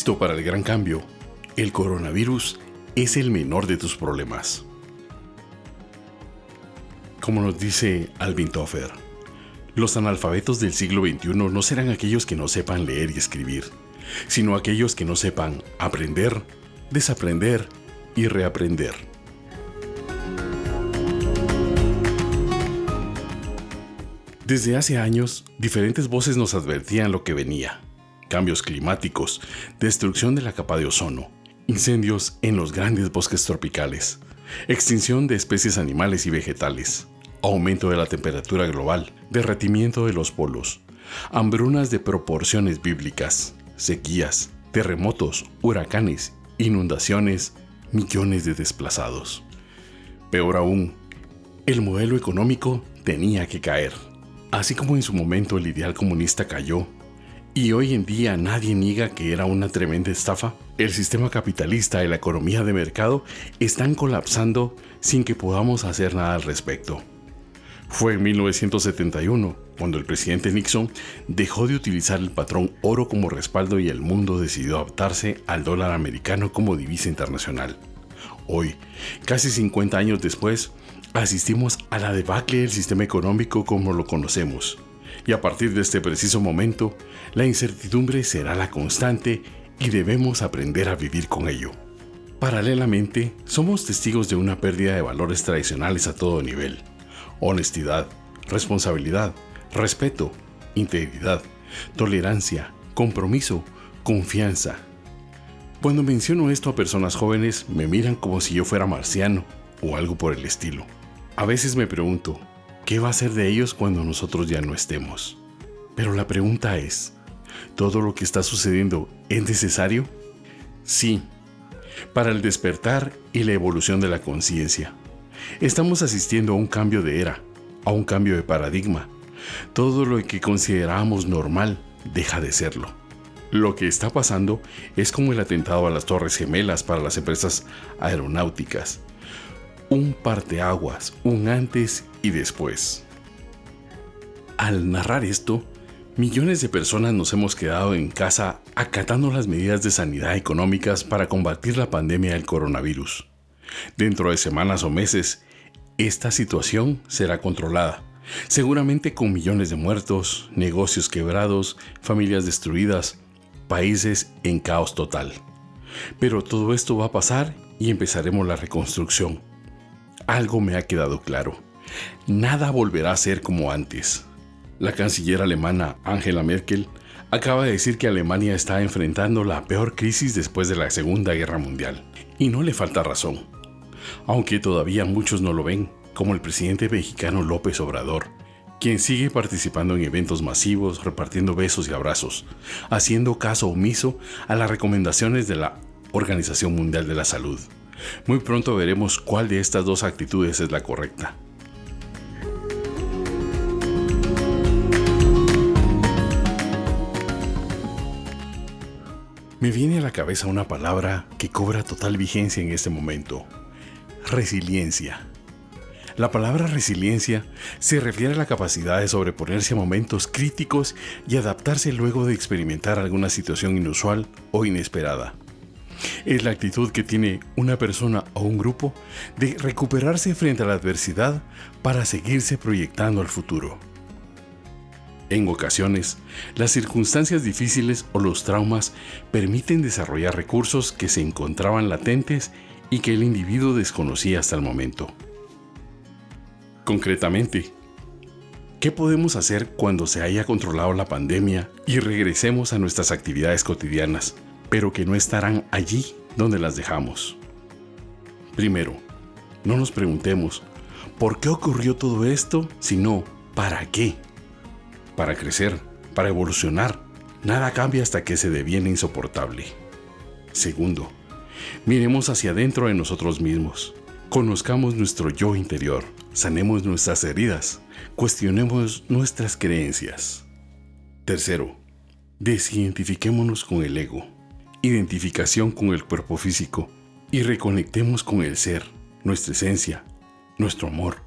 ¿Listo para el gran cambio? El coronavirus es el menor de tus problemas. Como nos dice Alvin Toffer, los analfabetos del siglo XXI no serán aquellos que no sepan leer y escribir, sino aquellos que no sepan aprender, desaprender y reaprender. Desde hace años, diferentes voces nos advertían lo que venía. Cambios climáticos, destrucción de la capa de ozono, incendios en los grandes bosques tropicales, extinción de especies animales y vegetales, aumento de la temperatura global, derretimiento de los polos, hambrunas de proporciones bíblicas, sequías, terremotos, huracanes, inundaciones, millones de desplazados. Peor aún, el modelo económico tenía que caer. Así como en su momento el ideal comunista cayó, y hoy en día nadie niega que era una tremenda estafa, el sistema capitalista y la economía de mercado están colapsando sin que podamos hacer nada al respecto. Fue en 1971 cuando el presidente Nixon dejó de utilizar el patrón oro como respaldo y el mundo decidió adaptarse al dólar americano como divisa internacional. Hoy, casi 50 años después, asistimos a la debacle del sistema económico como lo conocemos. Y a partir de este preciso momento, la incertidumbre será la constante y debemos aprender a vivir con ello. Paralelamente, somos testigos de una pérdida de valores tradicionales a todo nivel. Honestidad, responsabilidad, respeto, integridad, tolerancia, compromiso, confianza. Cuando menciono esto a personas jóvenes, me miran como si yo fuera marciano o algo por el estilo. A veces me pregunto, ¿qué va a ser de ellos cuando nosotros ya no estemos? Pero la pregunta es, ¿todo lo que está sucediendo es necesario? Sí, para el despertar y la evolución de la conciencia. Estamos asistiendo a un cambio de era, a un cambio de paradigma. Todo lo que considerábamos normal deja de serlo. Lo que está pasando es como el atentado a las Torres Gemelas para las empresas aeronáuticas un parteaguas, un antes y después. Al narrar esto, millones de personas nos hemos quedado en casa acatando las medidas de sanidad económicas para combatir la pandemia del coronavirus. Dentro de semanas o meses, esta situación será controlada, seguramente con millones de muertos, negocios quebrados, familias destruidas, países en caos total. Pero todo esto va a pasar y empezaremos la reconstrucción algo me ha quedado claro. Nada volverá a ser como antes. La canciller alemana Angela Merkel acaba de decir que Alemania está enfrentando la peor crisis después de la Segunda Guerra Mundial. Y no le falta razón. Aunque todavía muchos no lo ven, como el presidente mexicano López Obrador, quien sigue participando en eventos masivos, repartiendo besos y abrazos, haciendo caso omiso a las recomendaciones de la Organización Mundial de la Salud. Muy pronto veremos cuál de estas dos actitudes es la correcta. Me viene a la cabeza una palabra que cobra total vigencia en este momento. Resiliencia. La palabra resiliencia se refiere a la capacidad de sobreponerse a momentos críticos y adaptarse luego de experimentar alguna situación inusual o inesperada. Es la actitud que tiene una persona o un grupo de recuperarse frente a la adversidad para seguirse proyectando al futuro. En ocasiones, las circunstancias difíciles o los traumas permiten desarrollar recursos que se encontraban latentes y que el individuo desconocía hasta el momento. Concretamente, ¿qué podemos hacer cuando se haya controlado la pandemia y regresemos a nuestras actividades cotidianas? Pero que no estarán allí donde las dejamos. Primero, no nos preguntemos, ¿por qué ocurrió todo esto? Sino, ¿para qué? Para crecer, para evolucionar. Nada cambia hasta que se deviene insoportable. Segundo, miremos hacia adentro de nosotros mismos. Conozcamos nuestro yo interior, sanemos nuestras heridas, cuestionemos nuestras creencias. Tercero, desidentifiquémonos con el ego identificación con el cuerpo físico y reconectemos con el ser, nuestra esencia, nuestro amor.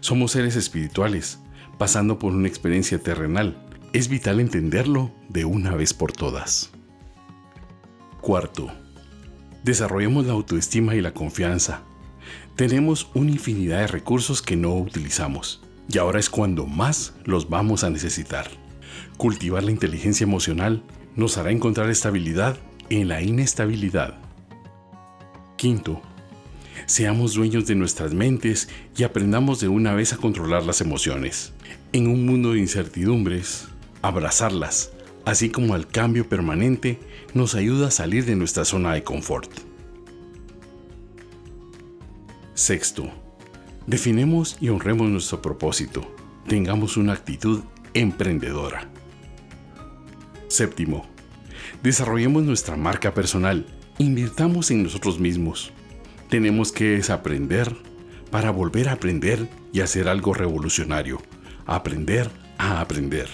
Somos seres espirituales, pasando por una experiencia terrenal. Es vital entenderlo de una vez por todas. Cuarto, desarrollemos la autoestima y la confianza. Tenemos una infinidad de recursos que no utilizamos y ahora es cuando más los vamos a necesitar. Cultivar la inteligencia emocional nos hará encontrar estabilidad en la inestabilidad. Quinto, seamos dueños de nuestras mentes y aprendamos de una vez a controlar las emociones. En un mundo de incertidumbres, abrazarlas, así como al cambio permanente, nos ayuda a salir de nuestra zona de confort. Sexto, definemos y honremos nuestro propósito. Tengamos una actitud emprendedora. Séptimo, desarrollemos nuestra marca personal. Invirtamos en nosotros mismos. Tenemos que desaprender para volver a aprender y hacer algo revolucionario. Aprender a aprender.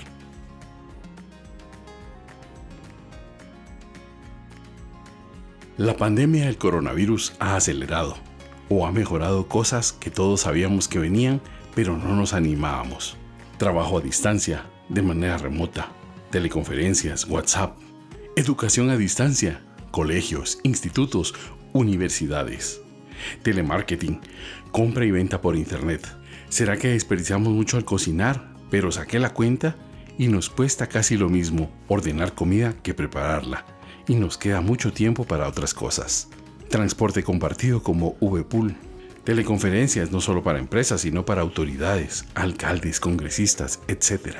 La pandemia del coronavirus ha acelerado o ha mejorado cosas que todos sabíamos que venían, pero no nos animábamos. Trabajo a distancia, de manera remota, teleconferencias, WhatsApp, educación a distancia, colegios, institutos, universidades, telemarketing, compra y venta por internet. ¿Será que desperdiciamos mucho al cocinar, pero saqué la cuenta y nos cuesta casi lo mismo ordenar comida que prepararla? y nos queda mucho tiempo para otras cosas. Transporte compartido como VPool. Teleconferencias no solo para empresas, sino para autoridades, alcaldes, congresistas, etc.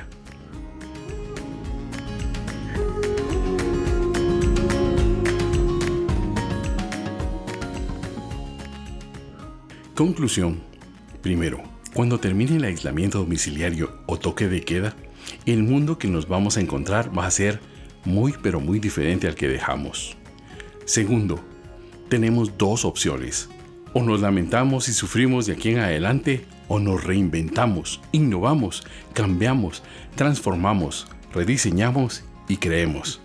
Conclusión. Primero, cuando termine el aislamiento domiciliario o toque de queda, el mundo que nos vamos a encontrar va a ser muy pero muy diferente al que dejamos. Segundo, tenemos dos opciones. O nos lamentamos y sufrimos de aquí en adelante, o nos reinventamos, innovamos, cambiamos, transformamos, rediseñamos y creemos.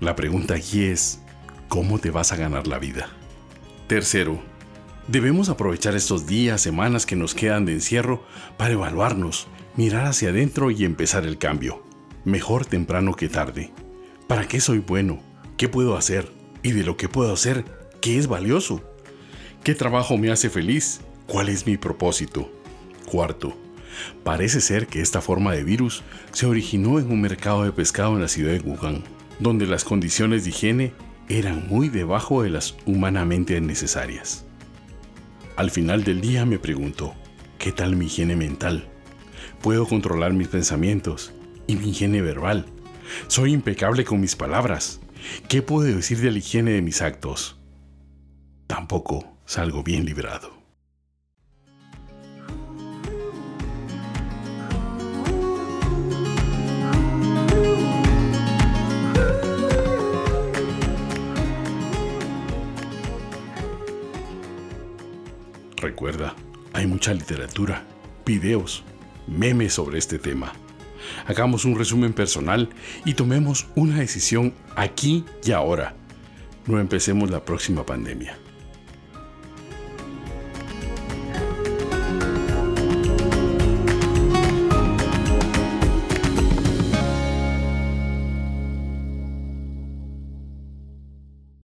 La pregunta aquí es, ¿cómo te vas a ganar la vida? Tercero, debemos aprovechar estos días, semanas que nos quedan de encierro para evaluarnos, mirar hacia adentro y empezar el cambio. Mejor temprano que tarde. ¿Para qué soy bueno? ¿Qué puedo hacer? Y de lo que puedo hacer, ¿qué es valioso? ¿Qué trabajo me hace feliz? ¿Cuál es mi propósito? Cuarto, parece ser que esta forma de virus se originó en un mercado de pescado en la ciudad de Wuhan, donde las condiciones de higiene eran muy debajo de las humanamente necesarias. Al final del día me pregunto, ¿qué tal mi higiene mental? ¿Puedo controlar mis pensamientos y mi higiene verbal? Soy impecable con mis palabras. ¿Qué puedo decir de la higiene de mis actos? Tampoco salgo bien librado. Recuerda, hay mucha literatura, videos, memes sobre este tema hagamos un resumen personal y tomemos una decisión aquí y ahora. No empecemos la próxima pandemia.